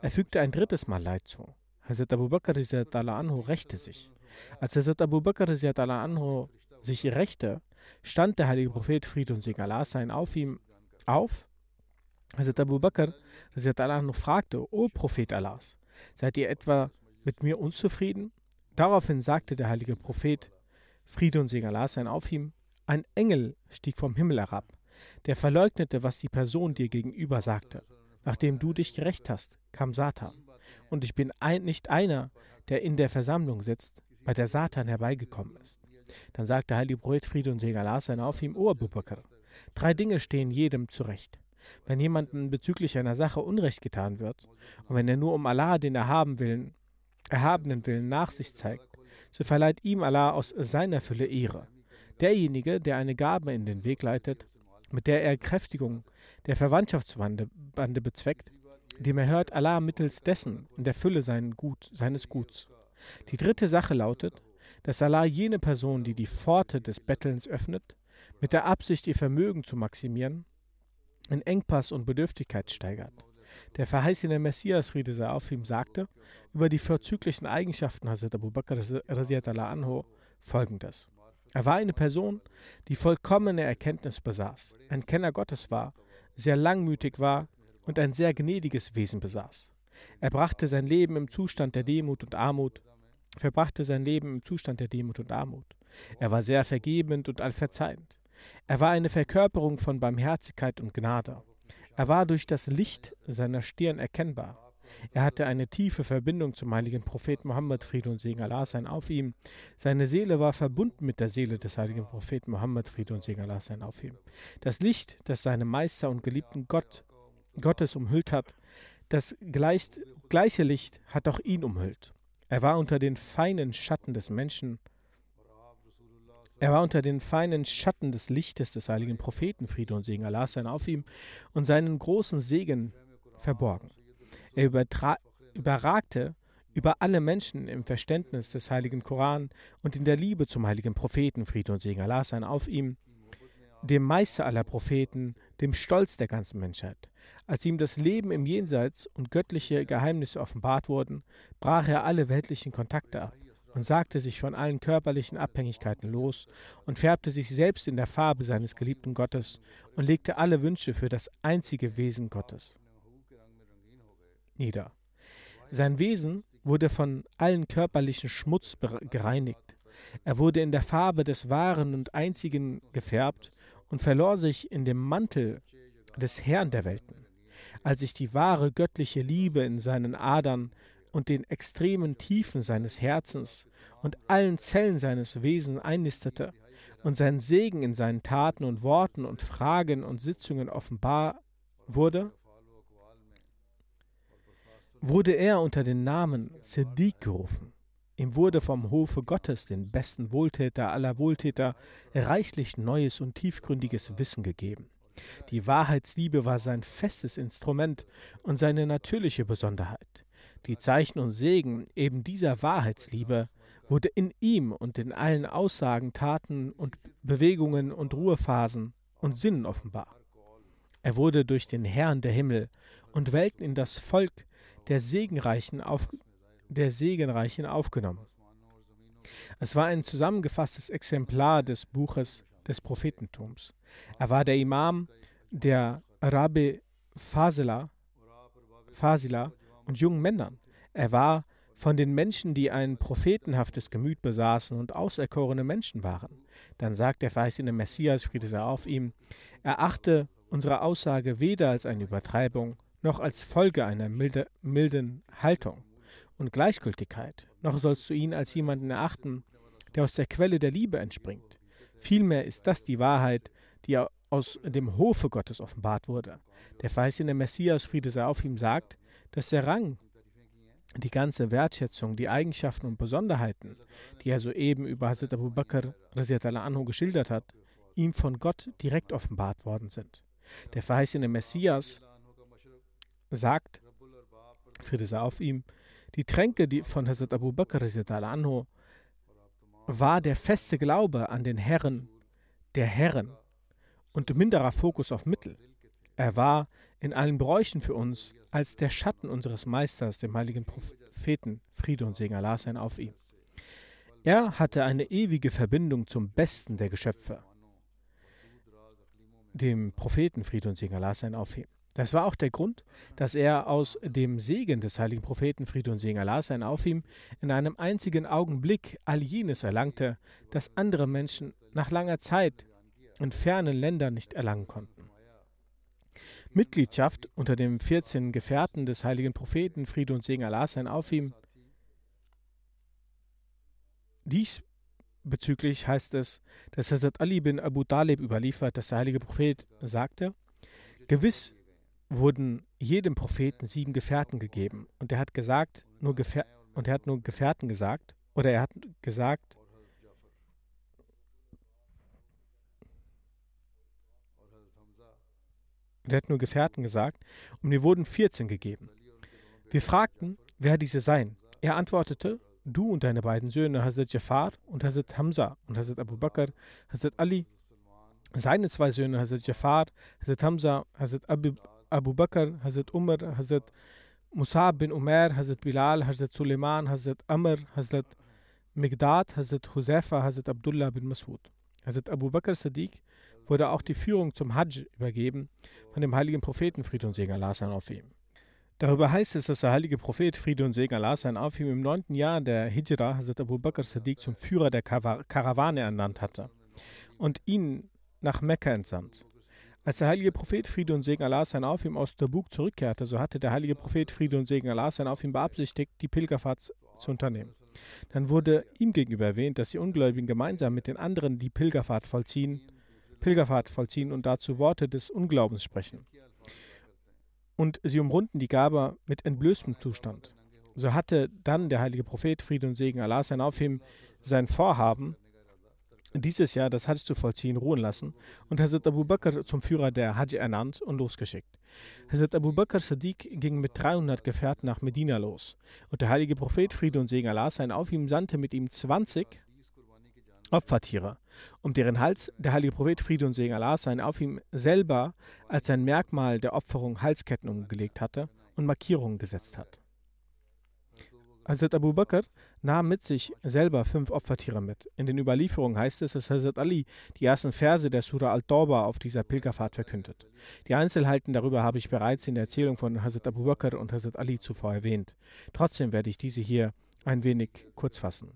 Er fügte ein drittes Mal Leid zu. Hazrat Abu Bakr anhu rächte sich. Als Hazrat Abu Bakr anhu sich rächte, stand der heilige Prophet Fried und Segen Allah sein auf ihm auf. Hazrat Abu Bakr anhu fragte, O Prophet Allahs, seid ihr etwa mit mir unzufrieden? Daraufhin sagte der heilige Prophet, Friede und Segen Allah sein auf ihm, ein Engel stieg vom Himmel herab, der verleugnete, was die Person dir gegenüber sagte. Nachdem du dich gerecht hast, kam Satan. Und ich bin ein, nicht einer, der in der Versammlung sitzt, bei der Satan herbeigekommen ist. Dann sagte Heilige Prophet Friede und Segen Allah sein auf ihm, O Abu Bakr, drei Dinge stehen jedem zurecht. Wenn jemandem bezüglich einer Sache Unrecht getan wird und wenn er nur um Allah, den erhaben Willen, erhabenen Willen nach sich zeigt, so verleiht ihm Allah aus seiner Fülle Ehre. Derjenige, der eine Gabe in den Weg leitet, mit der er Kräftigung der Verwandtschaftsbande bezweckt, dem er hört Allah mittels dessen in der Fülle sein Gut, seines Guts. Die dritte Sache lautet, dass Allah jene Person, die die Pforte des Bettelns öffnet, mit der Absicht, ihr Vermögen zu maximieren, in Engpass und Bedürftigkeit steigert. Der verheißene Messias, Friede sei auf ihm, sagte über die vorzüglichen Eigenschaften Hazrat Abu Bakr anhu folgendes. Er war eine Person, die vollkommene Erkenntnis besaß, ein Kenner Gottes war, sehr langmütig war und ein sehr gnädiges Wesen besaß. Er brachte sein Leben im Zustand der Demut und Armut, verbrachte sein Leben im Zustand der Demut und Armut. Er war sehr vergebend und allverzeihend. Er war eine Verkörperung von Barmherzigkeit und Gnade. Er war durch das Licht seiner Stirn erkennbar. Er hatte eine tiefe Verbindung zum heiligen Propheten Mohammed, Friede und Segen Allah sein auf ihm. Seine Seele war verbunden mit der Seele des heiligen Propheten Mohammed, Friede und Segen Allah sein auf ihm. Das Licht, das seinen Meister und geliebten Gott, Gottes umhüllt hat, das gleich, gleiche Licht hat auch ihn umhüllt. Er war unter den feinen Schatten des Menschen, er war unter den feinen Schatten des Lichtes des heiligen Propheten, Friede und Segen Allah sein auf ihm, und seinen großen Segen verborgen. Er überragte über alle Menschen im Verständnis des heiligen Koran und in der Liebe zum heiligen Propheten, Friede und Segen Allah sein auf ihm, dem Meister aller Propheten, dem Stolz der ganzen Menschheit. Als ihm das Leben im Jenseits und göttliche Geheimnisse offenbart wurden, brach er alle weltlichen Kontakte ab und sagte sich von allen körperlichen Abhängigkeiten los und färbte sich selbst in der Farbe seines geliebten Gottes und legte alle Wünsche für das einzige Wesen Gottes nieder. Sein Wesen wurde von allen körperlichen Schmutz gereinigt. Er wurde in der Farbe des Wahren und Einzigen gefärbt und verlor sich in dem Mantel des Herrn der Welten. Als sich die wahre göttliche Liebe in seinen Adern und den extremen Tiefen seines Herzens und allen Zellen seines Wesens einnistete und sein Segen in seinen Taten und Worten und Fragen und Sitzungen offenbar wurde, wurde er unter den Namen Siddiq gerufen. Ihm wurde vom Hofe Gottes, den besten Wohltäter aller Wohltäter, reichlich neues und tiefgründiges Wissen gegeben. Die Wahrheitsliebe war sein festes Instrument und seine natürliche Besonderheit. Die Zeichen und Segen eben dieser Wahrheitsliebe wurde in ihm und in allen Aussagen, Taten und Bewegungen und Ruhephasen und Sinnen offenbar. Er wurde durch den Herrn der Himmel und Welten in das Volk der Segenreichen, auf, der Segenreichen aufgenommen. Es war ein zusammengefasstes Exemplar des Buches des Prophetentums. Er war der Imam der Rabbi Fasila, Fasila und jungen Männern. Er war von den Menschen, die ein prophetenhaftes Gemüt besaßen und auserkorene Menschen waren. Dann sagt der verheißene Messias, Friede sei auf ihm, erachte unsere Aussage weder als eine Übertreibung noch als Folge einer milde, milden Haltung und Gleichgültigkeit, noch sollst du ihn als jemanden erachten, der aus der Quelle der Liebe entspringt. Vielmehr ist das die Wahrheit, die aus dem Hofe Gottes offenbart wurde. Der verheißene Messias, Friede sei auf ihm, sagt, dass der Rang, die ganze Wertschätzung, die Eigenschaften und Besonderheiten, die er soeben über Hazrat Abu Bakr anhu geschildert hat, ihm von Gott direkt offenbart worden sind. Der verheißene Messias sagt, Friede sei auf ihm, die Tränke die von Hazrat Abu Bakr anhu war der feste Glaube an den Herren der Herren und minderer Fokus auf Mittel. Er war in allen Bräuchen für uns als der Schatten unseres Meisters, dem heiligen Propheten, Friede und Segen Allah sein auf ihm. Er hatte eine ewige Verbindung zum Besten der Geschöpfe, dem Propheten, Friede und Segen Allah sein auf ihm. Das war auch der Grund, dass er aus dem Segen des heiligen Propheten Friede und Segen Allah sein auf ihm in einem einzigen Augenblick all jenes erlangte, das andere Menschen nach langer Zeit in fernen Ländern nicht erlangen konnten. Mitgliedschaft unter den 14 Gefährten des heiligen Propheten, Friede und Segen Allah sein auf ihm. Diesbezüglich heißt es, dass Hazrat Ali bin Abu Talib überliefert, dass der heilige Prophet sagte, gewiss wurden jedem Propheten sieben Gefährten gegeben. Und er hat gesagt, nur Gefähr und er hat nur Gefährten gesagt, oder er hat gesagt, und er hat nur Gefährten gesagt, und mir wurden 14 gegeben. Wir fragten, wer diese seien. Er antwortete, du und deine beiden Söhne, Hazrat Jafar und Hazrat Hamza und Hazrat Abu Bakr, Hazrat Ali, seine zwei Söhne, Hazrat Jafar, Hazrat Hamza, Hazrat Abu, Abu Bakr, Hazrat Umar, Hazrat Musab bin Umar, Hazrat Bilal, Hazrat Suleiman, Hazrat Amr, Hazrat Migdad, Hazrat Husefa, Hazrat Abdullah bin Masud. Hazrat Abu Bakr Sadiq wurde auch die Führung zum Hajj übergeben von dem heiligen Propheten Friede und Segen Allah sein auf ihm. Darüber heißt es, dass der heilige Prophet Friede und Segen Allah sein auf ihm im neunten Jahr der Hijra Hazrat Abu Bakr Sadiq zum Führer der Karawane ernannt hatte und ihn nach Mekka entsandt. Als der heilige Prophet Friede und Segen Allah sein auf ihm aus Tabuk zurückkehrte, so hatte der heilige Prophet Friede und Segen Allah sein auf ihm beabsichtigt, die Pilgerfahrt zu unternehmen. Dann wurde ihm gegenüber erwähnt, dass die Ungläubigen gemeinsam mit den anderen die Pilgerfahrt vollziehen Pilgerfahrt vollziehen und dazu Worte des Unglaubens sprechen. Und sie umrunden die Gabe mit entblößtem Zustand. So hatte dann der heilige Prophet, Friede und Segen Allah sein auf ihm, sein Vorhaben, dieses Jahr das Hajj zu vollziehen, ruhen lassen und Hazrat Abu Bakr zum Führer der Hajj ernannt und losgeschickt. Hazrat Abu Bakr Sadiq ging mit 300 Gefährten nach Medina los und der heilige Prophet, Friede und Segen Allah sein auf ihm, sandte mit ihm 20 Opfertiere, um deren Hals der heilige Prophet Friede und Segen Allah sein auf ihm selber als sein Merkmal der Opferung Halsketten umgelegt hatte und Markierungen gesetzt hat. Hazrat Abu Bakr nahm mit sich selber fünf Opfertiere mit. In den Überlieferungen heißt es, dass Hazrat Ali die ersten Verse der Surah Al-Tawbah auf dieser Pilgerfahrt verkündet. Die Einzelheiten darüber habe ich bereits in der Erzählung von Hazrat Abu Bakr und Hazrat Ali zuvor erwähnt. Trotzdem werde ich diese hier ein wenig kurz fassen.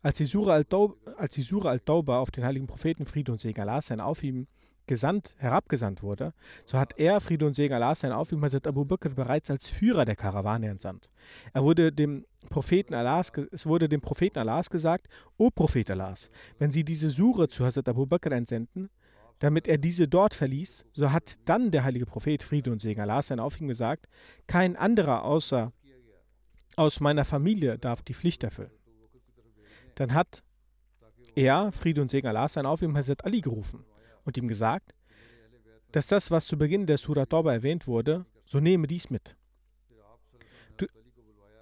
Als die Sura al-Tauba auf den heiligen Propheten Friede und Segen Allah sein auf ihm gesandt, herabgesandt wurde, so hat er, Friede und Segen Allah sein auf ihm, Hazrat Abu Bakr bereits als Führer der Karawane entsandt. Er wurde dem Propheten Allahs, es wurde dem Propheten Allahs gesagt, O Prophet Allahs, wenn Sie diese Sure zu Hazrat Abu Bakr entsenden, damit er diese dort verließ, so hat dann der heilige Prophet Friede und Segen Allah sein auf ihm gesagt, kein anderer außer aus meiner Familie darf die Pflicht erfüllen. Dann hat er, Friede und Segen Allah sein auf ihm, Hazrat Ali gerufen und ihm gesagt, dass das, was zu Beginn der Surah Tauba erwähnt wurde, so nehme dies mit. Du,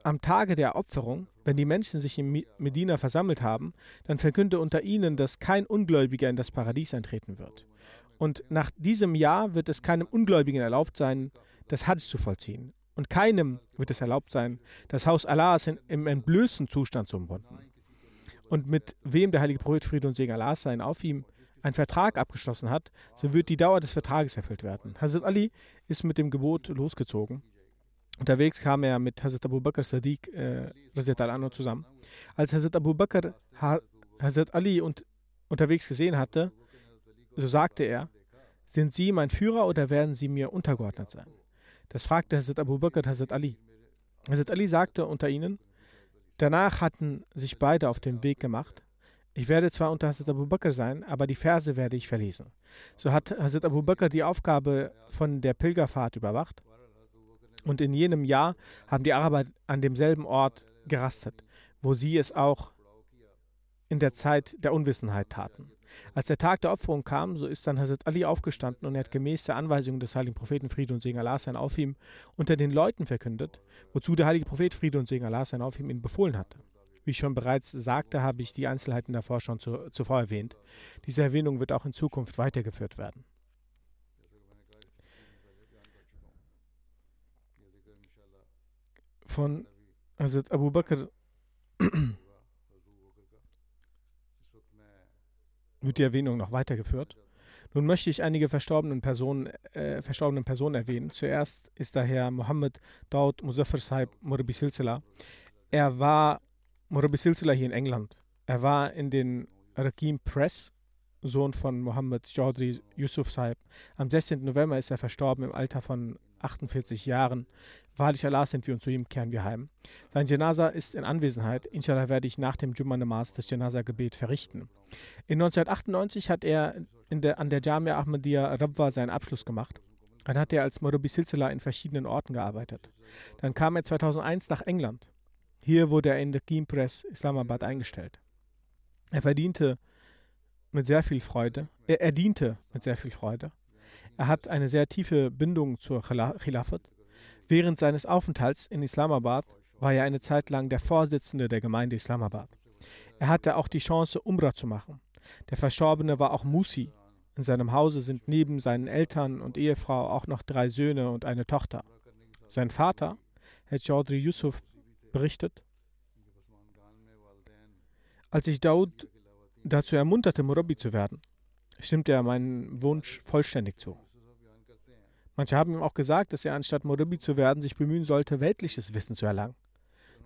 am Tage der Opferung, wenn die Menschen sich in Medina versammelt haben, dann verkünde unter ihnen, dass kein Ungläubiger in das Paradies eintreten wird. Und nach diesem Jahr wird es keinem Ungläubigen erlaubt sein, das Hajj zu vollziehen. Und keinem wird es erlaubt sein, das Haus Allahs in, im entblößten Zustand zu umrunden und mit wem der heilige Prophet Friede und Segen Allah sein auf ihm einen Vertrag abgeschlossen hat, so wird die Dauer des Vertrages erfüllt werden. Hazrat Ali ist mit dem Gebot losgezogen. Unterwegs kam er mit Hazrat Abu Bakr Sadiq äh, zusammen. Als Hazrat Abu Bakr ha Hazrat Ali und, unterwegs gesehen hatte, so sagte er, sind Sie mein Führer oder werden Sie mir untergeordnet sein? Das fragte Hazrat Abu Bakr Hazrat Ali. Hazrat Ali sagte unter ihnen, Danach hatten sich beide auf den Weg gemacht. Ich werde zwar unter Hazrat Abu Bakr sein, aber die Verse werde ich verlesen. So hat Hazrat Abu Bakr die Aufgabe von der Pilgerfahrt überwacht. Und in jenem Jahr haben die Araber an demselben Ort gerastet, wo sie es auch in der Zeit der Unwissenheit taten. Als der Tag der Opferung kam, so ist dann Hazrat Ali aufgestanden und er hat gemäß der Anweisung des heiligen Propheten Friede und Segen Allah sein auf ihm unter den Leuten verkündet, wozu der heilige Prophet Friede und Segen Allah sein auf ihm ihn befohlen hatte. Wie ich schon bereits sagte, habe ich die Einzelheiten davor schon zu, zuvor erwähnt. Diese Erwähnung wird auch in Zukunft weitergeführt werden. Von Hazrat Abu Bakr wird die Erwähnung noch weitergeführt. Nun möchte ich einige verstorbenen Personen, äh, verstorbenen Personen erwähnen. Zuerst ist der Herr Mohammed Daud Muzaffar Saib Murabi Silsila. Er war Murabi Silsila hier in England. Er war in den Rakim Press, Sohn von Mohammed Chaudhry Yusuf Saib. Am 16. November ist er verstorben im Alter von 48 Jahren. Wahrlich Allah sind wir und zu ihm kehren wir heim. Sein Janaza ist in Anwesenheit. Inshallah werde ich nach dem Jumma Namaz das Janaza-Gebet verrichten. In 1998 hat er der, an der Jamia Ahmadiyya Rabwa seinen Abschluss gemacht. Dann hat er als Murabi Silsila in verschiedenen Orten gearbeitet. Dann kam er 2001 nach England. Hier wurde er in der Kim Press Islamabad eingestellt. Er verdiente mit sehr viel Freude, er, er diente mit sehr viel Freude. Er hat eine sehr tiefe Bindung zur Khilafat Während seines Aufenthalts in Islamabad war er eine Zeit lang der Vorsitzende der Gemeinde Islamabad. Er hatte auch die Chance, Umrah zu machen. Der Verstorbene war auch Musi. In seinem Hause sind neben seinen Eltern und Ehefrau auch noch drei Söhne und eine Tochter. Sein Vater, Herr Chaudhry Yusuf, berichtet, als ich Daud dazu ermunterte, Murabi zu werden, stimmte er meinen Wunsch vollständig zu. Manche haben ihm auch gesagt, dass er anstatt Murabi zu werden, sich bemühen sollte, weltliches Wissen zu erlangen.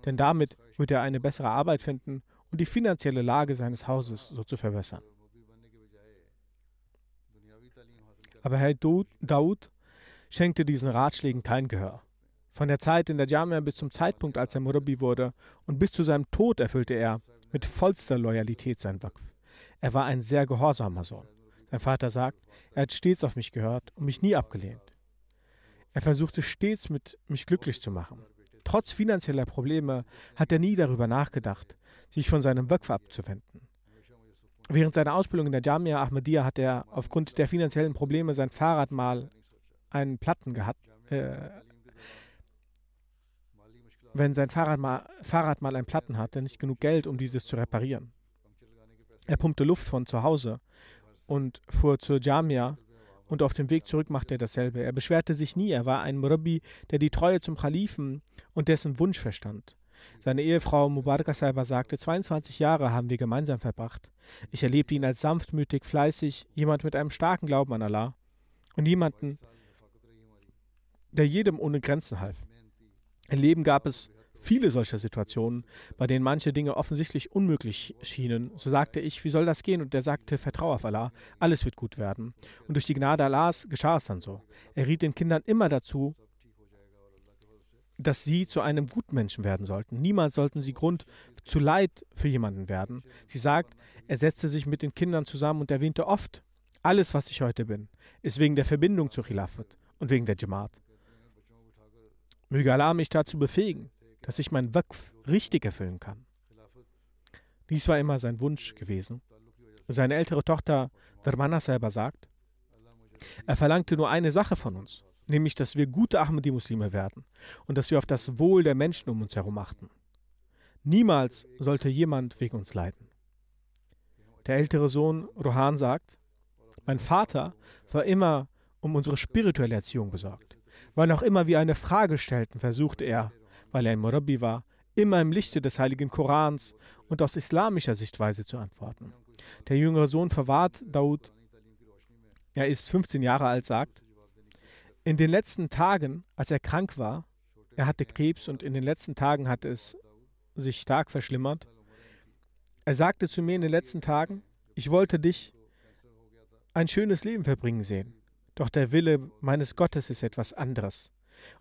Denn damit würde er eine bessere Arbeit finden und die finanzielle Lage seines Hauses so zu verbessern. Aber Herr Daud schenkte diesen Ratschlägen kein Gehör. Von der Zeit in der Jamia bis zum Zeitpunkt, als er Murabi wurde und bis zu seinem Tod erfüllte er mit vollster Loyalität sein Waqf. Er war ein sehr gehorsamer Sohn. Sein Vater sagt, er hat stets auf mich gehört und mich nie abgelehnt. Er versuchte stets mit mich glücklich zu machen. Trotz finanzieller Probleme hat er nie darüber nachgedacht, sich von seinem Wökf abzuwenden. Während seiner Ausbildung in der Jamia Ahmadiyya hat er aufgrund der finanziellen Probleme sein Fahrrad mal einen Platten gehabt. Äh, wenn sein Fahrrad mal, Fahrrad mal einen Platten hatte, nicht genug Geld, um dieses zu reparieren. Er pumpte Luft von zu Hause und fuhr zur Jamia und auf dem Weg zurück machte er dasselbe. Er beschwerte sich nie, er war ein Murabbi, der die Treue zum Khalifen und dessen Wunsch verstand. Seine Ehefrau Mubarak Saiba sagte, 22 Jahre haben wir gemeinsam verbracht. Ich erlebte ihn als sanftmütig, fleißig, jemand mit einem starken Glauben an Allah und jemanden, der jedem ohne Grenzen half. Im Leben gab es viele solcher Situationen, bei denen manche Dinge offensichtlich unmöglich schienen. So sagte ich, wie soll das gehen? Und er sagte, vertraue auf Allah, alles wird gut werden. Und durch die Gnade Allahs geschah es dann so. Er riet den Kindern immer dazu, dass sie zu einem Gutmenschen werden sollten. Niemals sollten sie Grund zu Leid für jemanden werden. Sie sagt, er setzte sich mit den Kindern zusammen und erwähnte oft, alles, was ich heute bin, ist wegen der Verbindung zur Khilafat und wegen der Jamaat. Möge Allah mich dazu befähigen, dass ich mein Waqf richtig erfüllen kann. Dies war immer sein Wunsch gewesen. Seine ältere Tochter Dharmana selber sagt, er verlangte nur eine Sache von uns, nämlich, dass wir gute Ahmadi-Muslime werden und dass wir auf das Wohl der Menschen um uns herum achten. Niemals sollte jemand wegen uns leiden. Der ältere Sohn Rohan sagt, mein Vater war immer um unsere spirituelle Erziehung besorgt. Wann auch immer wir eine Frage stellten, versuchte er, weil er ein Murabi war, immer im Lichte des heiligen Korans und aus islamischer Sichtweise zu antworten. Der jüngere Sohn verwahrt Daud, er ist 15 Jahre alt, sagt, in den letzten Tagen, als er krank war, er hatte Krebs und in den letzten Tagen hat es sich stark verschlimmert, er sagte zu mir in den letzten Tagen, ich wollte dich ein schönes Leben verbringen sehen, doch der Wille meines Gottes ist etwas anderes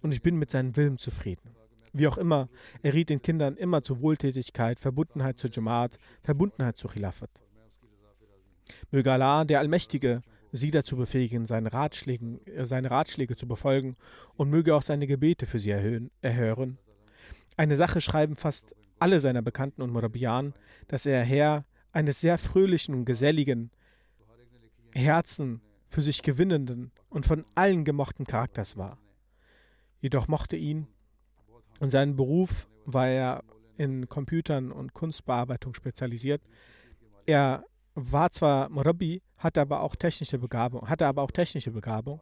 und ich bin mit seinem Willen zufrieden. Wie auch immer, er riet den Kindern immer zur Wohltätigkeit, Verbundenheit zur Jamaat, Verbundenheit zur Khilafat. Möge Allah, der Allmächtige, sie dazu befähigen, seine, Ratschlägen, äh, seine Ratschläge zu befolgen und möge auch seine Gebete für sie erhöhen, erhören. Eine Sache schreiben fast alle seiner Bekannten und Murabian, dass er Herr eines sehr fröhlichen und geselligen, Herzen für sich gewinnenden und von allen gemochten Charakters war. Jedoch mochte ihn und seinen Beruf war er in Computern und Kunstbearbeitung spezialisiert. Er war zwar Murabi, hatte aber auch technische Begabung, hatte aber auch technische Begabung.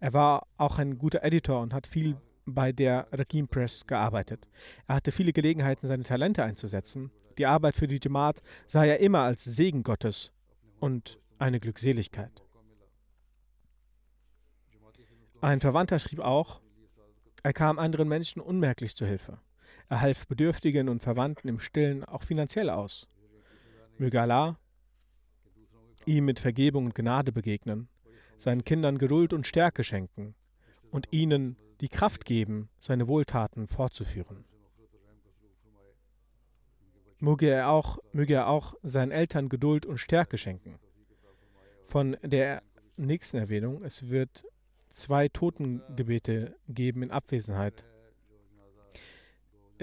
Er war auch ein guter Editor und hat viel bei der Rakim Press gearbeitet. Er hatte viele Gelegenheiten, seine Talente einzusetzen. Die Arbeit für die Jamaat sah er immer als Segen Gottes und eine Glückseligkeit. Ein Verwandter schrieb auch, er kam anderen Menschen unmerklich zu Hilfe. Er half Bedürftigen und Verwandten im Stillen auch finanziell aus. Möge Allah ihm mit Vergebung und Gnade begegnen, seinen Kindern Geduld und Stärke schenken und ihnen die Kraft geben, seine Wohltaten fortzuführen. Möge er auch, möge er auch seinen Eltern Geduld und Stärke schenken. Von der nächsten Erwähnung, es wird zwei Totengebete geben in Abwesenheit.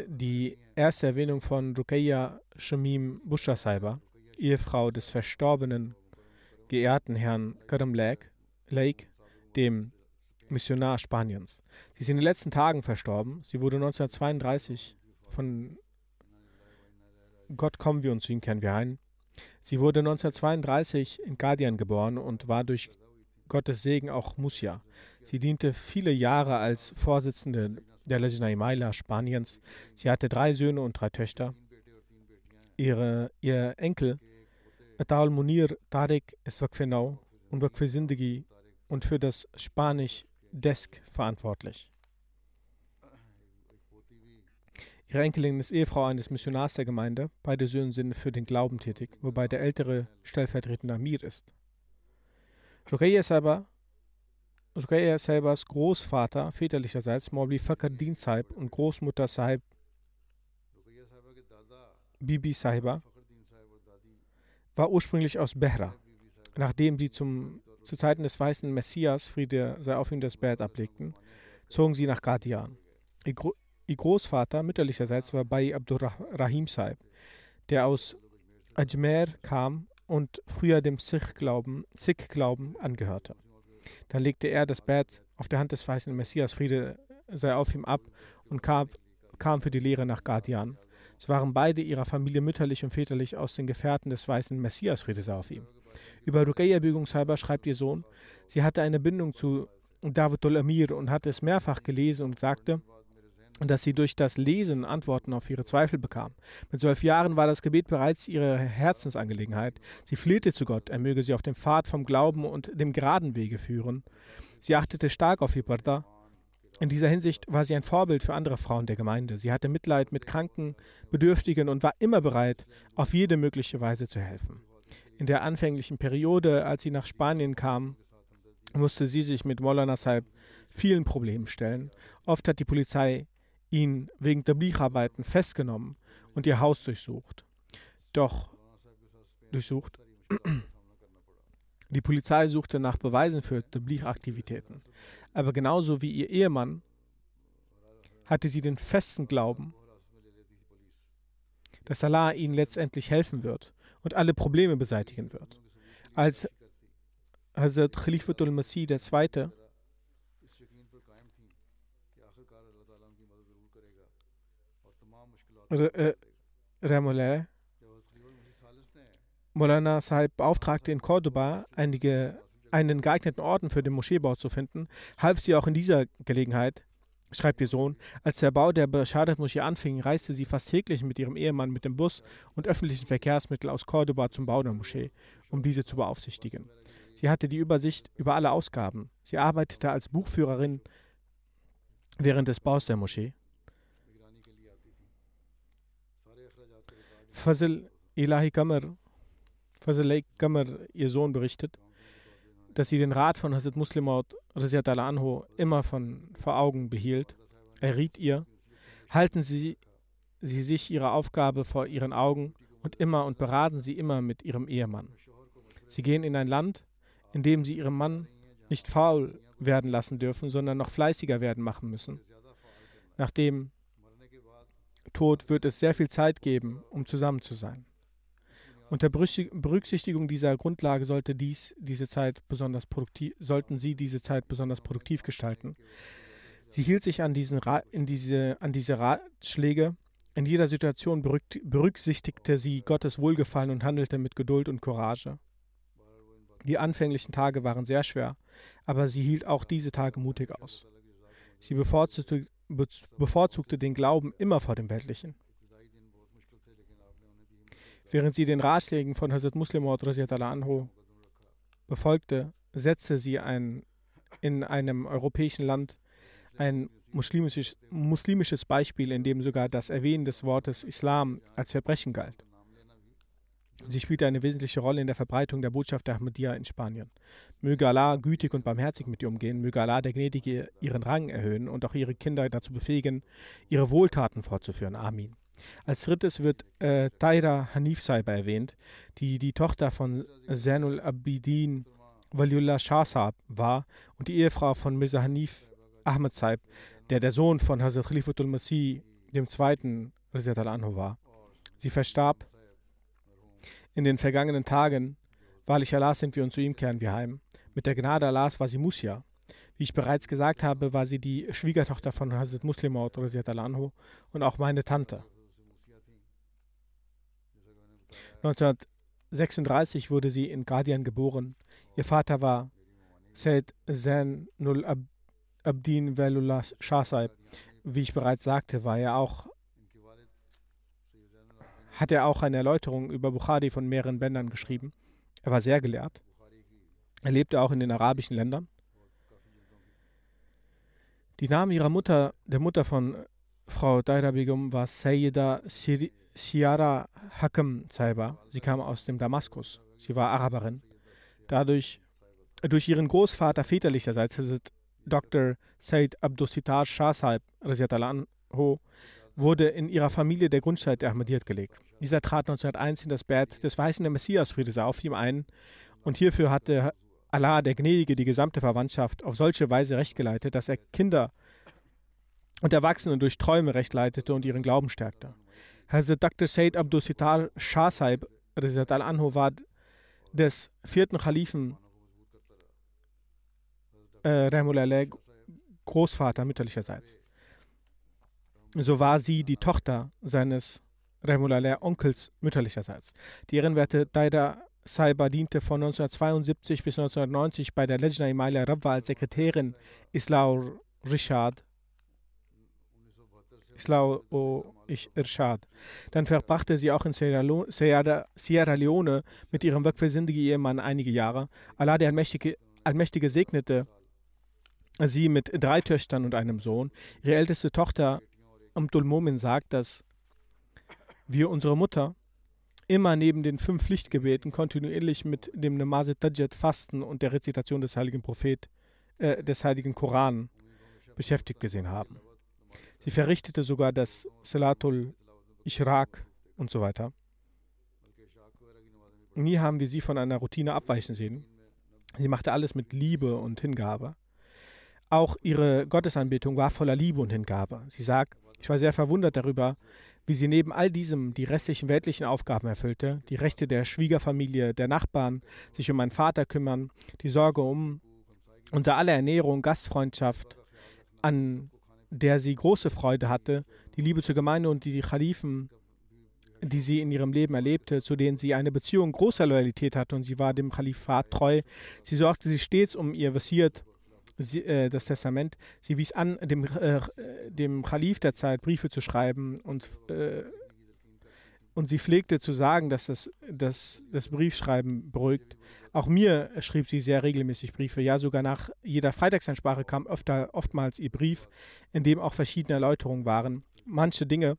Die erste Erwähnung von Ruqayya Shamim Saiba, Ehefrau des verstorbenen geehrten Herrn Lake, Lake, dem Missionar Spaniens. Sie ist in den letzten Tagen verstorben. Sie wurde 1932 von Gott kommen wir und zu ihm kehren wir ein. Sie wurde 1932 in Guardian geboren und war durch Gottes Segen auch Musia. Sie diente viele Jahre als Vorsitzende der Legina Imaila Spaniens. Sie hatte drei Söhne und drei Töchter. Ihre, ihr Enkel Atal Munir Tarek ist Wakfenau und Wakfe und für das Spanisch Desk verantwortlich. Ihre Enkelin ist Ehefrau eines Missionars der Gemeinde. Beide Söhne sind für den Glauben tätig, wobei der ältere stellvertretender Amir ist. Ruqayya selber, Ruqayya selbers Großvater väterlicherseits Maulvi Fakardin Saib und Großmutter Saib Bibi Saiba war ursprünglich aus Behra. Nachdem sie zum, zu Zeiten des weißen Messias, Friede sei auf ihm, das Bett ablegten, zogen sie nach Gadian. Ihr, Gro ihr Großvater mütterlicherseits war Bai Abdurrahim Saib, der aus Ajmer kam und früher dem Sikh-Glauben Sikh angehörte. Dann legte er das Bett auf der Hand des weißen Messias, Friede sei auf ihm, ab und kam, kam für die Lehre nach Gadian. So waren beide ihrer Familie mütterlich und väterlich aus den Gefährten des weißen Messias, Friede sei auf ihm. Über Ruqayya Bügungshalber schreibt ihr Sohn, sie hatte eine Bindung zu David al-Amir und hatte es mehrfach gelesen und sagte, dass sie durch das Lesen Antworten auf ihre Zweifel bekam. Mit zwölf Jahren war das Gebet bereits ihre Herzensangelegenheit. Sie flehte zu Gott, er möge sie auf dem Pfad vom Glauben und dem geraden Wege führen. Sie achtete stark auf ihr Parda in dieser Hinsicht war sie ein Vorbild für andere Frauen der Gemeinde. Sie hatte Mitleid mit Kranken, Bedürftigen und war immer bereit, auf jede mögliche Weise zu helfen. In der anfänglichen Periode, als sie nach Spanien kam, musste sie sich mit Molana Saib vielen Problemen stellen. Oft hat die Polizei ihn wegen Tablicharbeiten festgenommen und ihr Haus durchsucht. Doch durchsucht. Die Polizei suchte nach Beweisen für Tabligh-Aktivitäten. Aber genauso wie ihr Ehemann hatte sie den festen Glauben, dass Allah ihnen letztendlich helfen wird und alle Probleme beseitigen wird. Als Hazrat Khalifatul Masih II. Ramullah Molana Sahib beauftragte in Cordoba, einige, einen geeigneten Orden für den Moscheebau zu finden, half sie auch in dieser Gelegenheit, schreibt ihr Sohn. Als der Bau der Beschadet-Moschee anfing, reiste sie fast täglich mit ihrem Ehemann mit dem Bus und öffentlichen Verkehrsmitteln aus Cordoba zum Bau der Moschee, um diese zu beaufsichtigen. Sie hatte die Übersicht über alle Ausgaben. Sie arbeitete als Buchführerin während des Baus der Moschee. Fazil Ilahi Kamar Fazl Kammer, ihr Sohn, berichtet, dass sie den Rat von Hazrat Muslimaut Anho immer von, vor Augen behielt. Er riet ihr, halten Sie, sie sich Ihre Aufgabe vor Ihren Augen und immer und beraten Sie immer mit Ihrem Ehemann. Sie gehen in ein Land, indem sie ihrem Mann nicht faul werden lassen dürfen, sondern noch fleißiger werden machen müssen. Nach dem Tod wird es sehr viel Zeit geben, um zusammen zu sein. Unter Berücksichtigung dieser Grundlage sollte dies, diese Zeit besonders produktiv, sollten Sie diese Zeit besonders produktiv gestalten. Sie hielt sich an, diesen in diese, an diese Ratschläge. In jeder Situation berücksichtigte sie Gottes Wohlgefallen und handelte mit Geduld und Courage. Die anfänglichen Tage waren sehr schwer, aber sie hielt auch diese Tage mutig aus. Sie bevorzugte, bevorzugte den Glauben immer vor dem Weltlichen. Während sie den Ratschlägen von Hazrat Muslim anhu befolgte, setzte sie ein, in einem europäischen Land ein muslimisches, muslimisches Beispiel, in dem sogar das Erwähnen des Wortes Islam als Verbrechen galt. Sie spielte eine wesentliche Rolle in der Verbreitung der Botschaft der Ahmadiyya in Spanien. Möge Allah gütig und barmherzig mit ihr umgehen, möge Allah der Gnädige ihren Rang erhöhen und auch ihre Kinder dazu befähigen, ihre Wohltaten fortzuführen. Amin. Als drittes wird äh, Taira Hanif Saiba erwähnt, die die Tochter von Zainul Abidin Waliullah Shah war und die Ehefrau von Mirza Hanif Ahmed Saib, der der Sohn von Hazrat Khalifatul Masih II. War. Sie verstarb in den vergangenen Tagen. Wahrlich Allah sind wir und zu ihm kehren wir heim. Mit der Gnade Allahs war sie Musia. Wie ich bereits gesagt habe, war sie die Schwiegertochter von Hazrat Muslim Anhu und auch meine Tante. 1936 wurde sie in Guardian geboren. Ihr Vater war Said Zain Nul Abdin Velullah Shah Wie ich bereits sagte, war er auch, hat er auch eine Erläuterung über Bukhari von mehreren Bändern geschrieben. Er war sehr gelehrt. Er lebte auch in den arabischen Ländern. Die Name ihrer Mutter, der Mutter von Frau Daira Begum, war Sayyida Siara Hakam Saiba. Sie kam aus dem Damaskus. Sie war Araberin. Dadurch, durch ihren Großvater väterlicherseits, Dr. Said Abdusitar Shah Saib, wurde in ihrer Familie der Grundstein der Ahmadiyyat gelegt. Dieser trat 1901 in das Bett des Weißen der Messias Friede auf ihm ein und hierfür hatte Allah, der Gnädige, die gesamte Verwandtschaft auf solche Weise recht geleitet, dass er Kinder und Erwachsene durch Träume recht leitete und ihren Glauben stärkte. Hazrat Dr. Said Abdul Sitar Shah Saib al-Anhu war des vierten Khalifen äh, Großvater mütterlicherseits. So war sie die Tochter seines Rahimullah Onkels mütterlicherseits. Die ehrenwerte Daida Saiba diente von 1972 bis 1990 bei der Lejna Imalia Rabwa als Sekretärin Islaur Rishad Islau Irshad. Dann verbrachte sie auch in Sierra, Leone mit ihrem wirkversinnigen Ehemann einige Jahre. Allah, der Allmächtige, Allmächtige segnete sie mit drei Töchtern und einem Sohn. Ihre älteste Tochter Amdul Momin sagt, dass wir unsere Mutter immer neben den fünf Pflichtgebeten kontinuierlich mit dem Namaz Tajjad Fasten und der Rezitation des heiligen Prophet, äh, des heiligen Koran beschäftigt gesehen haben. Sie verrichtete sogar das Salatul Ishraq und so weiter. Nie haben wir sie von einer Routine abweichen sehen. Sie machte alles mit Liebe und Hingabe. Auch ihre Gottesanbetung war voller Liebe und Hingabe. Sie sagt, ich war sehr verwundert darüber, wie sie neben all diesem die restlichen weltlichen Aufgaben erfüllte, die Rechte der Schwiegerfamilie, der Nachbarn, sich um meinen Vater kümmern, die Sorge um unser aller Ernährung, Gastfreundschaft, an der sie große Freude hatte, die Liebe zur Gemeinde und die Khalifen, die sie in ihrem Leben erlebte, zu denen sie eine Beziehung großer Loyalität hatte und sie war dem Khalifat treu. Sie sorgte sich stets um ihr Wasiert, sie, äh, das Testament. Sie wies an, dem, äh, dem Khalif der Zeit Briefe zu schreiben und äh, und sie pflegte zu sagen, dass das, dass das Briefschreiben beruhigt. Auch mir schrieb sie sehr regelmäßig Briefe. Ja, sogar nach jeder Freitagsansprache kam öfter, oftmals ihr Brief, in dem auch verschiedene Erläuterungen waren. Manche Dinge,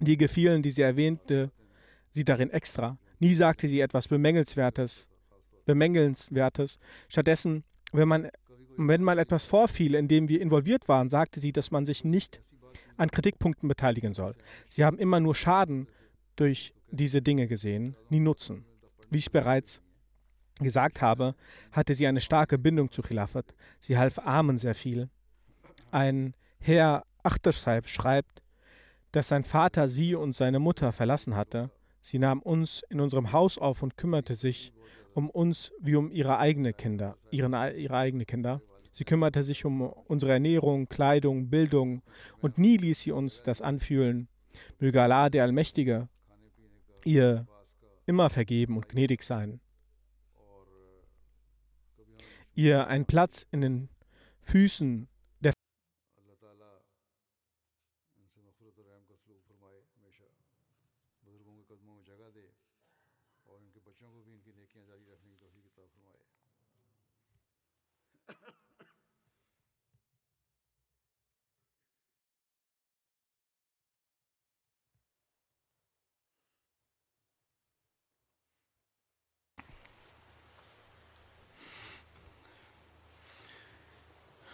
die gefielen, die sie erwähnte, sie darin extra. Nie sagte sie etwas Bemängelswertes, Bemängelnswertes. Stattdessen, wenn man, wenn mal etwas vorfiel, in dem wir involviert waren, sagte sie, dass man sich nicht an Kritikpunkten beteiligen soll. Sie haben immer nur Schaden durch diese Dinge gesehen, nie nutzen. Wie ich bereits gesagt habe, hatte sie eine starke Bindung zu Khilafat. Sie half Armen sehr viel. Ein Herr Achtersaib schreibt, dass sein Vater sie und seine Mutter verlassen hatte. Sie nahm uns in unserem Haus auf und kümmerte sich um uns wie um ihre eigenen Kinder, ihren, ihre eigenen Kinder. Sie kümmerte sich um unsere Ernährung, Kleidung, Bildung und nie ließ sie uns das anfühlen. Möge Allah, der Allmächtige, ihr immer vergeben und gnädig sein. Ihr einen Platz in den Füßen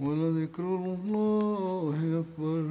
ولذكر الله أكبر.